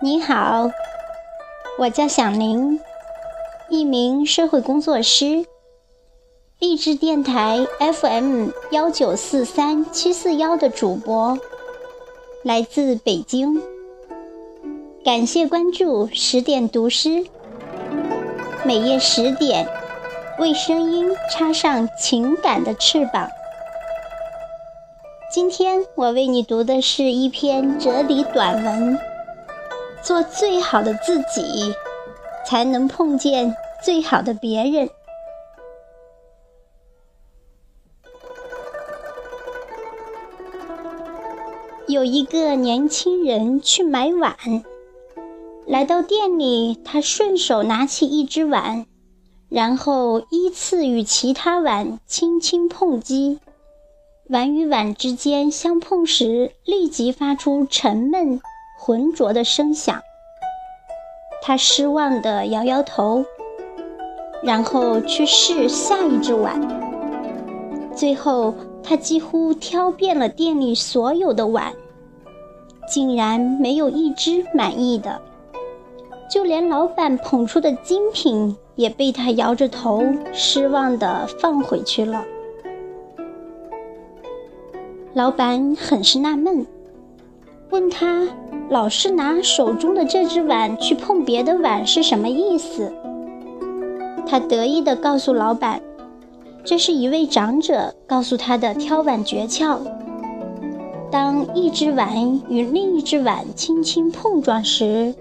你好，我叫响铃，一名社会工作师，励志电台 FM 幺九四三七四幺的主播，来自北京。感谢关注十点读诗，每夜十点，为声音插上情感的翅膀。今天我为你读的是一篇哲理短文。做最好的自己，才能碰见最好的别人。有一个年轻人去买碗，来到店里，他顺手拿起一只碗，然后依次与其他碗轻轻碰击，碗与碗之间相碰时，立即发出沉闷。浑浊的声响，他失望地摇摇头，然后去试下一只碗。最后，他几乎挑遍了店里所有的碗，竟然没有一只满意的。就连老板捧出的精品，也被他摇着头失望地放回去了。老板很是纳闷，问他。老是拿手中的这只碗去碰别的碗是什么意思？他得意地告诉老板：“这是一位长者告诉他的挑碗诀窍。当一只碗与另一只碗轻轻碰撞时，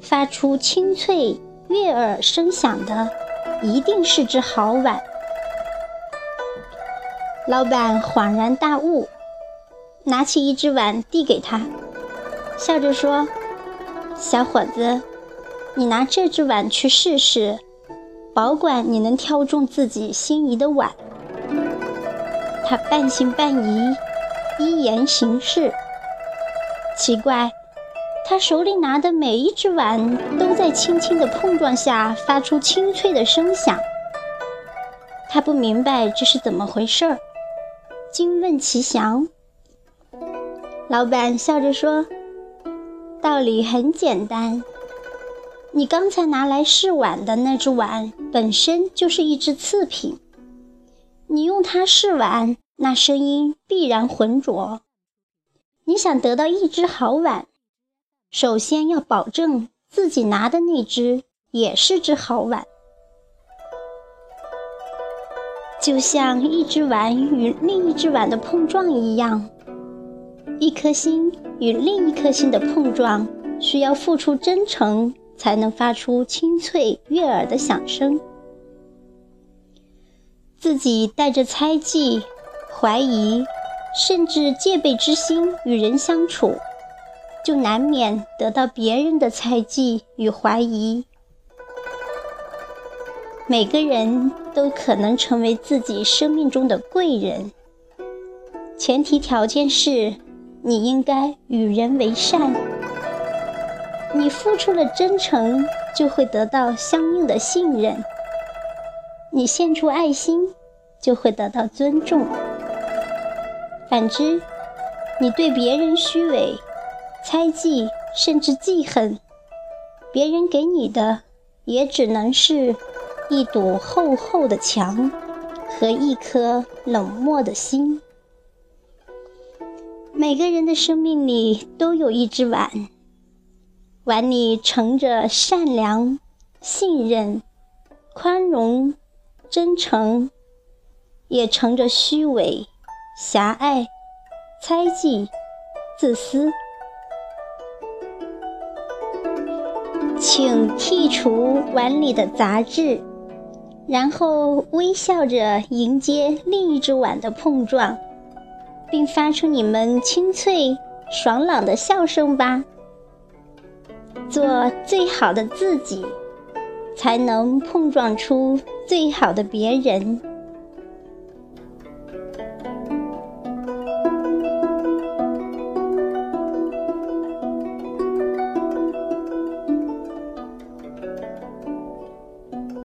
发出清脆悦耳声响的，一定是只好碗。”老板恍然大悟，拿起一只碗递给他。笑着说：“小伙子，你拿这只碗去试试，保管你能挑中自己心仪的碗。”他半信半疑，依言行事。奇怪，他手里拿的每一只碗都在轻轻的碰撞下发出清脆的声响。他不明白这是怎么回事儿，惊问其详。老板笑着说。道理很简单，你刚才拿来试碗的那只碗本身就是一只次品，你用它试碗，那声音必然浑浊。你想得到一只好碗，首先要保证自己拿的那只也是只好碗，就像一只碗与另一只碗的碰撞一样。一颗心与另一颗心的碰撞，需要付出真诚，才能发出清脆悦耳的响声。自己带着猜忌、怀疑，甚至戒备之心与人相处，就难免得到别人的猜忌与怀疑。每个人都可能成为自己生命中的贵人，前提条件是。你应该与人为善，你付出了真诚，就会得到相应的信任；你献出爱心，就会得到尊重。反之，你对别人虚伪、猜忌，甚至记恨，别人给你的也只能是一堵厚厚的墙和一颗冷漠的心。每个人的生命里都有一只碗，碗里盛着善良、信任、宽容、真诚，也盛着虚伪、狭隘、猜忌、自私。请剔除碗里的杂质，然后微笑着迎接另一只碗的碰撞。并发出你们清脆、爽朗的笑声吧。做最好的自己，才能碰撞出最好的别人。